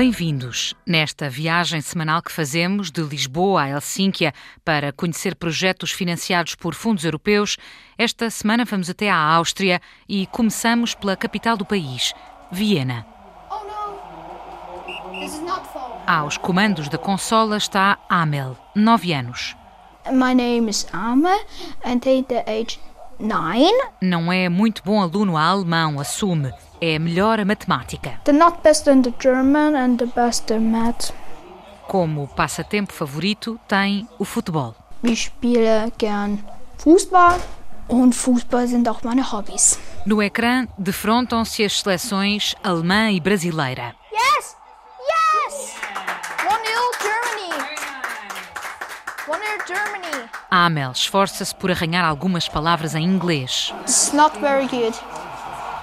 Bem-vindos nesta viagem semanal que fazemos de Lisboa a Helsínquia para conhecer projetos financiados por fundos europeus. Esta semana vamos até à Áustria e começamos pela capital do país, Viena. Aos comandos da consola está Amel, 9 anos. My name is Amel and at the age 9. Não é muito bom aluno a alemão, assume é melhor a matemática. The not best in the German and the best in math. Como passatempo favorito tem o futebol. Ich spiele gern Fußball und Fußball sind auch meine Hobbys. No ecrã defrontam-se as seleções alemã e brasileira. 1-0 Germany! Amel esforça-se por arranhar algumas palavras em inglês. It's not very good.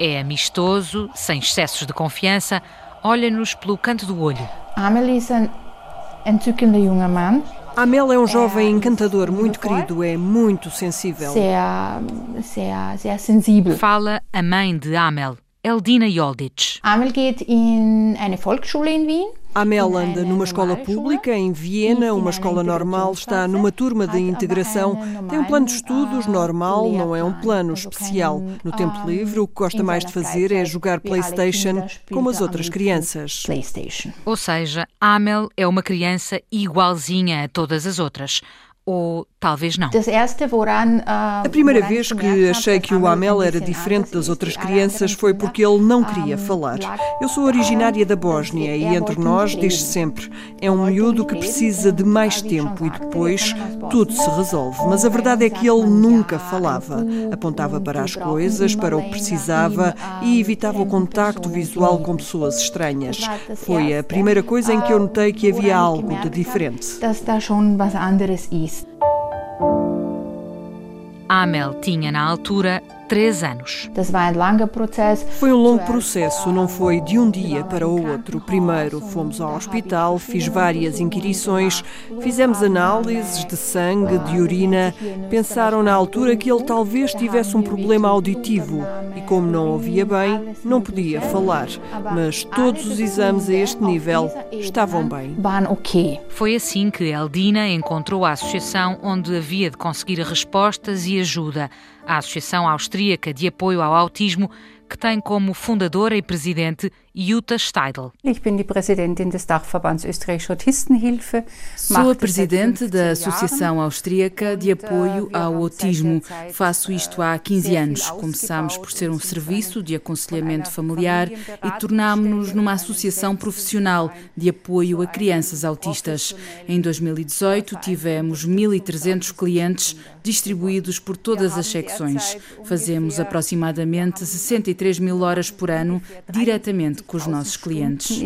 É amistoso, sem excessos de confiança, olha-nos pelo canto do olho. Amel is een entzückender junger Mann. Amel é um jovem encantador, muito querido, é muito sensível. Sehr, sehr, sehr sensibel. Fala a mãe de Amel, Eldina Jolditsch. Amel geht in eine Volksschule in Wien. Amel anda numa escola pública em Viena, uma escola normal, está numa turma de integração, tem um plano de estudos normal, não é um plano especial. No tempo livre, o que gosta mais de fazer é jogar PlayStation como as outras crianças. Ou seja, Amel é uma criança igualzinha a todas as outras. Ou talvez não. A primeira vez que achei que o Amel era diferente das outras crianças foi porque ele não queria falar. Eu sou originária da Bósnia e entre nós diz sempre: é um miúdo que precisa de mais tempo e depois tudo se resolve. Mas a verdade é que ele nunca falava. Apontava para as coisas, para o que precisava e evitava o contacto visual com pessoas estranhas. Foi a primeira coisa em que eu notei que havia algo de diferente. Amel tinha na altura três anos. Foi um longo processo, não foi de um dia para o outro. Primeiro fomos ao hospital, fiz várias inquirições, fizemos análises de sangue, de urina. Pensaram na altura que ele talvez tivesse um problema auditivo e, como não ouvia bem, não podia falar. Mas todos os exames a este nível estavam bem. Foi assim que Eldina encontrou a associação onde havia de conseguir respostas e ajuda a Associação Austríaca de Apoio ao Autismo, que tem como fundadora e presidente Jutta Steidl. Sou a presidente da Associação Austríaca de Apoio ao Autismo. Faço isto há 15 anos. Começámos por ser um serviço de aconselhamento familiar e tornámos-nos numa associação profissional de apoio a crianças autistas. Em 2018 tivemos 1.300 clientes distribuídos por todas as secções. Fazemos aproximadamente 63 mil horas por ano diretamente com os nossos clientes.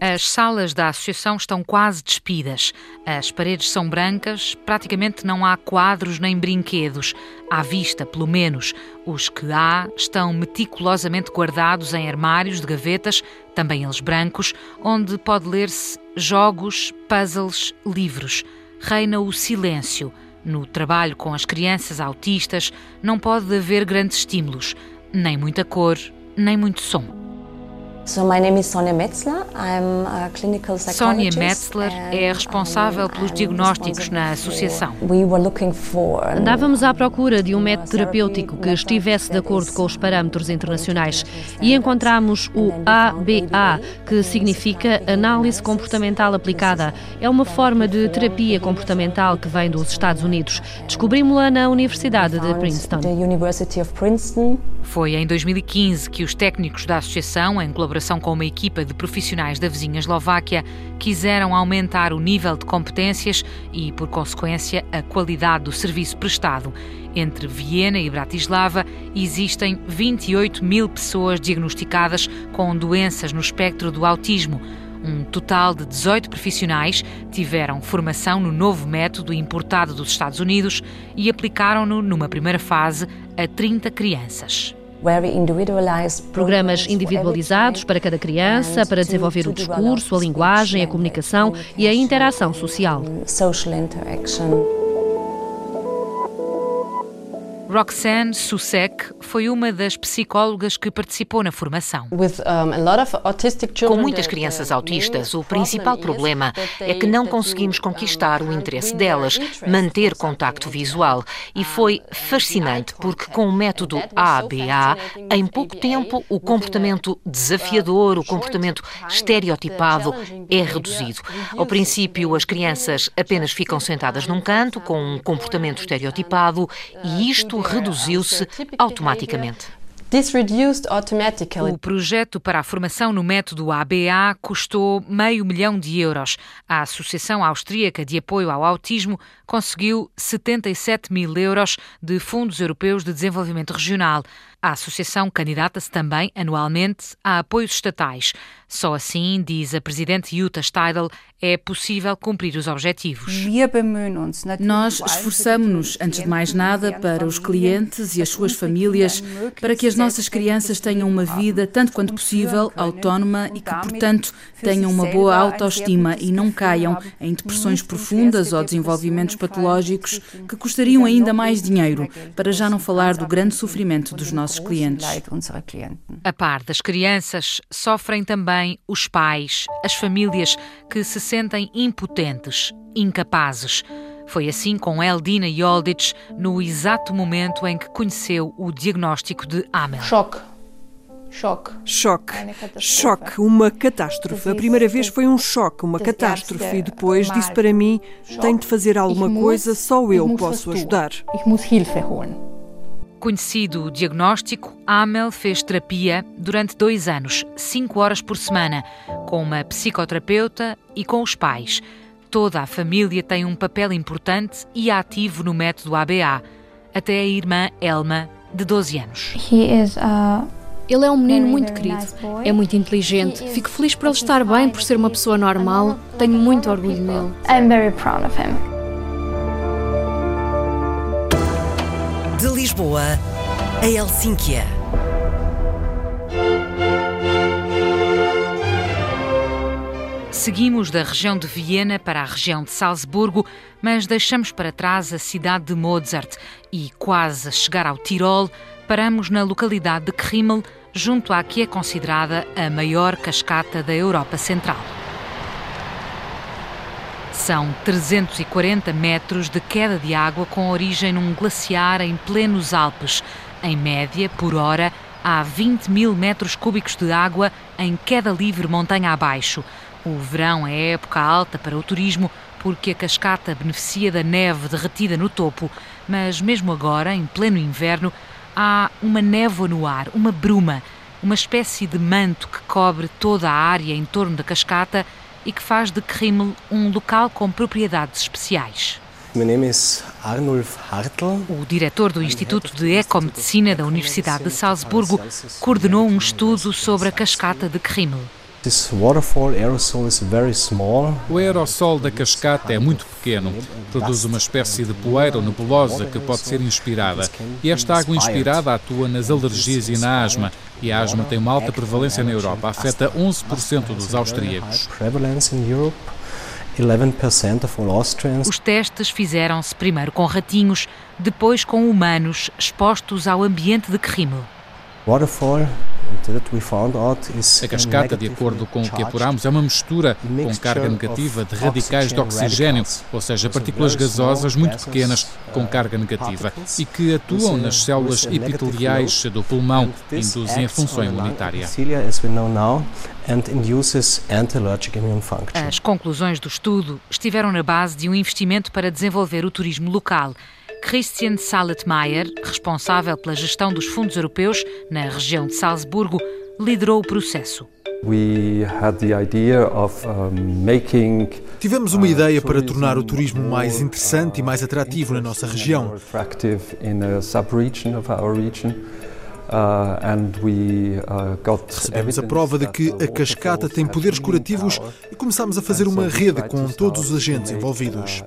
As salas da associação estão quase despidas. As paredes são brancas, praticamente não há quadros nem brinquedos. À vista, pelo menos. Os que há estão meticulosamente guardados em armários de gavetas, também eles brancos, onde pode ler-se jogos, puzzles, livros. Reina o silêncio. No trabalho com as crianças autistas não pode haver grandes estímulos, nem muita cor, nem muito som. Sonia Metzler é responsável pelos diagnósticos na associação. Andávamos à procura de um método terapêutico que estivesse de acordo com os parâmetros internacionais e encontramos o ABA, que significa Análise Comportamental Aplicada. É uma forma de terapia comportamental que vem dos Estados Unidos. Descobrimos-la na Universidade de Princeton. Foi em 2015 que os técnicos da associação, em colaboração com uma equipa de profissionais da vizinha Eslováquia, quiseram aumentar o nível de competências e, por consequência, a qualidade do serviço prestado. Entre Viena e Bratislava existem 28 mil pessoas diagnosticadas com doenças no espectro do autismo. Um total de 18 profissionais tiveram formação no novo método importado dos Estados Unidos e aplicaram-no numa primeira fase a 30 crianças. Programas individualizados para cada criança, para desenvolver o discurso, a linguagem, a comunicação e a interação social. Roxanne Susek foi uma das psicólogas que participou na formação. Com muitas crianças autistas, o principal problema é que não conseguimos conquistar o interesse delas, manter contacto visual. E foi fascinante porque, com o método ABA, em pouco tempo, o comportamento desafiador, o comportamento estereotipado é reduzido. Ao princípio, as crianças apenas ficam sentadas num canto com um comportamento estereotipado e isto reduziu-se automaticamente. O projeto para a formação no método ABA custou meio milhão de euros. A Associação Austríaca de Apoio ao Autismo conseguiu 77 mil euros de fundos europeus de desenvolvimento regional. A associação candidata-se também anualmente a apoios estatais. Só assim, diz a presidente Jutta Steidl, é possível cumprir os objetivos. Nós esforçamos-nos, antes de mais nada, para os clientes e as suas famílias, para que as nossas crianças tenham uma vida, tanto quanto possível, autónoma e que, portanto, tenham uma boa autoestima e não caiam em depressões profundas ou desenvolvimentos patológicos que custariam ainda mais dinheiro, para já não falar do grande sofrimento dos nossos clientes. A par das crianças, sofrem também os pais, as famílias que se sentem impotentes, incapazes. Foi assim com Eldina Yoldich no exato momento em que conheceu o diagnóstico de Amel. Choque. Choque. Choque. Choque, uma catástrofe. A primeira vez foi um choque, uma catástrofe. E depois disse para mim: tenho de fazer alguma coisa, só eu posso ajudar. Ich muss Hilfe holen. Conhecido o diagnóstico, Amel fez terapia durante dois anos, cinco horas por semana, com uma psicoterapeuta e com os pais. Toda a família tem um papel importante e ativo no método ABA, até a irmã Elma, de 12 anos. Ele é um menino muito querido, é muito inteligente. Fico feliz por ele estar bem, por ser uma pessoa normal. Tenho muito orgulho nele. I'm very proud of him. Lisboa a Helsínquia. Seguimos da região de Viena para a região de Salzburgo, mas deixamos para trás a cidade de Mozart e, quase a chegar ao Tirol, paramos na localidade de Krimmel, junto à que é considerada a maior cascata da Europa Central. São 340 metros de queda de água com origem num glaciar em plenos Alpes. Em média, por hora, há 20 mil metros cúbicos de água em queda livre montanha abaixo. O verão é época alta para o turismo porque a cascata beneficia da neve derretida no topo, mas mesmo agora, em pleno inverno, há uma névoa no ar, uma bruma, uma espécie de manto que cobre toda a área em torno da cascata e que faz de Krimmel um local com propriedades especiais. Meu nome é Arnulf Hartl. O diretor do Instituto de Ecomedicina da Universidade de Salzburgo coordenou um estudo sobre a cascata de Krimmel. O aerossol da cascata é muito pequeno, produz uma espécie de poeira ou nebulosa que pode ser inspirada. E esta água inspirada atua nas alergias e na asma. E a asma tem uma alta prevalência na Europa, afeta 11% dos austríacos. 11% of all Austrians. Os testes fizeram-se primeiro com ratinhos, depois com humanos expostos ao ambiente de Krimmel. Waterfall a cascata, de acordo com o que apuramos, é uma mistura com carga negativa de radicais de oxigênio, ou seja, partículas gasosas muito pequenas com carga negativa e que atuam nas células epiteliais do pulmão e induzem a função imunitária. As conclusões do estudo estiveram na base de um investimento para desenvolver o turismo local. Christian Saletmeier, responsável pela gestão dos fundos europeus na região de Salzburgo, liderou o processo. Tivemos uma ideia para tornar o turismo mais interessante e mais atrativo na nossa região. Recebemos a prova de que a cascata tem poderes curativos e começámos a fazer uma rede com todos os agentes envolvidos.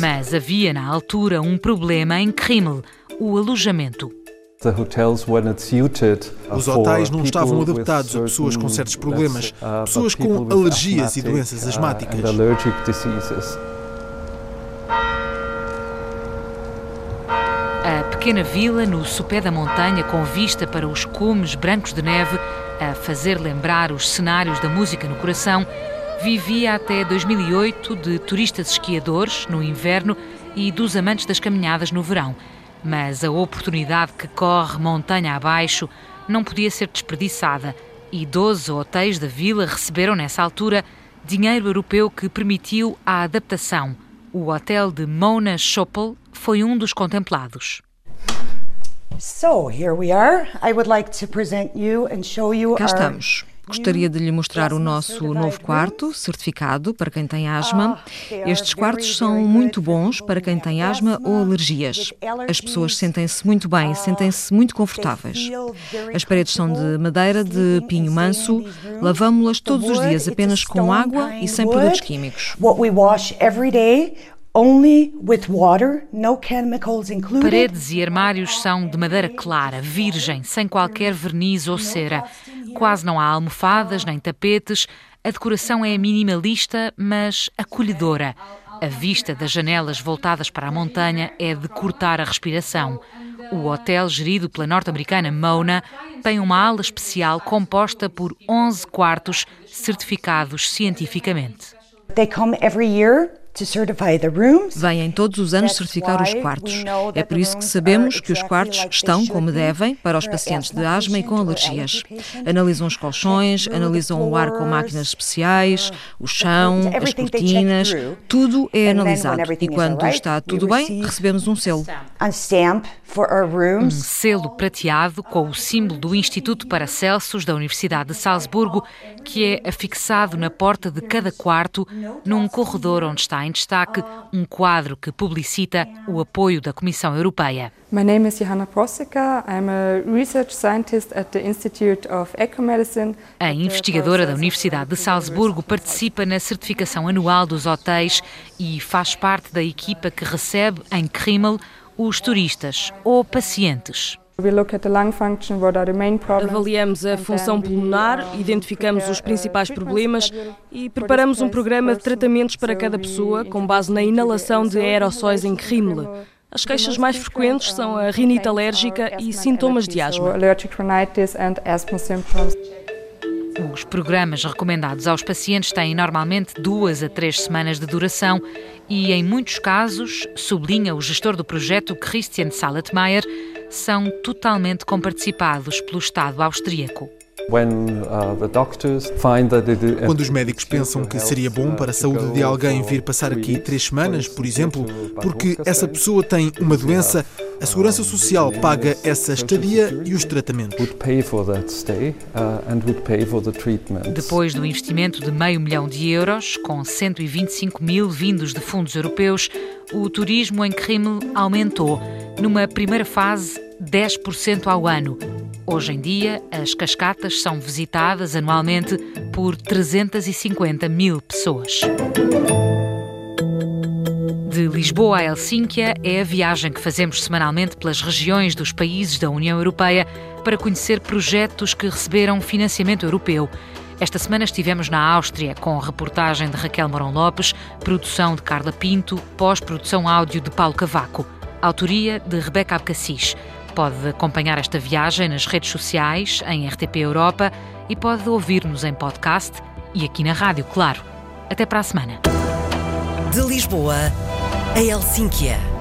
Mas havia na altura um problema em Krimmel, o alojamento. Os hotéis não estavam adaptados a pessoas com certos problemas, pessoas com alergias e doenças asmáticas. Pequena vila no sopé da montanha com vista para os cumes brancos de neve, a fazer lembrar os cenários da música no coração, vivia até 2008 de turistas esquiadores no inverno e dos amantes das caminhadas no verão. Mas a oportunidade que corre montanha abaixo não podia ser desperdiçada e 12 hotéis da vila receberam nessa altura dinheiro europeu que permitiu a adaptação. O hotel de Mona Schoppel foi um dos contemplados. Cá estamos. Gostaria de lhe mostrar o nosso novo quarto, certificado para quem tem asma. Ah, Estes quartos são muito bons para quem tem asma ou alergias. As pessoas sentem-se muito bem, ah, sentem-se muito confortáveis. As paredes são de madeira de pinho manso. Lavamos-las todos os dias apenas com água e sem produtos químicos. Paredes e armários são de madeira clara, virgem, sem qualquer verniz ou cera. Quase não há almofadas nem tapetes. A decoração é minimalista, mas acolhedora. A vista das janelas voltadas para a montanha é de cortar a respiração. O hotel, gerido pela norte-americana Mona, tem uma ala especial composta por 11 quartos certificados cientificamente. They come every year Vêm todos os anos certificar os quartos. É por isso que sabemos que os quartos estão como devem para os pacientes de asma e com alergias. Analisam os colchões, analisam o ar com máquinas especiais, o chão, as cortinas, tudo é analisado. E quando está tudo bem, recebemos um selo. Um selo prateado com o símbolo do Instituto Paracelsus da Universidade de Salzburgo, que é afixado na porta de cada quarto, num corredor onde está em destaque um quadro que publicita o apoio da Comissão Europeia. My name is Johanna. I'm a research scientist at the Institute of Ecomedicine. A investigadora da Universidade de Salzburgo participa na certificação anual dos hotéis e faz parte da equipa que recebe em Krimmel os turistas ou pacientes. Avaliamos a função pulmonar, identificamos os principais problemas e preparamos um programa de tratamentos para cada pessoa com base na inalação de aerossóis em Krimmle. As queixas mais frequentes são a rinite alérgica e sintomas de asma. Os programas recomendados aos pacientes têm normalmente duas a três semanas de duração e, em muitos casos, sublinha o gestor do projeto Christian Salatmeier, são totalmente comparticipados pelo Estado austríaco. Uh, Quando os médicos pensam que seria bom para a saúde de alguém vir passar aqui três semanas, por exemplo, porque essa pessoa tem uma doença, a Segurança Social paga essa estadia e os tratamentos. Uh, Depois do investimento de meio milhão de euros, com 125 mil vindos de fundos europeus, o turismo em Krimmel aumentou. Numa primeira fase, 10% ao ano Hoje em dia, as cascatas são visitadas anualmente por 350 mil pessoas. De Lisboa a Helsínquia é a viagem que fazemos semanalmente pelas regiões dos países da União Europeia para conhecer projetos que receberam financiamento europeu. Esta semana estivemos na Áustria com reportagem de Raquel Morão Lopes, produção de Carla Pinto, pós-produção áudio de Paulo Cavaco, autoria de Rebeca Abcacis. Pode acompanhar esta viagem nas redes sociais, em RTP Europa e pode ouvir-nos em podcast e aqui na rádio, claro. Até para a semana. De Lisboa a Helsínquia.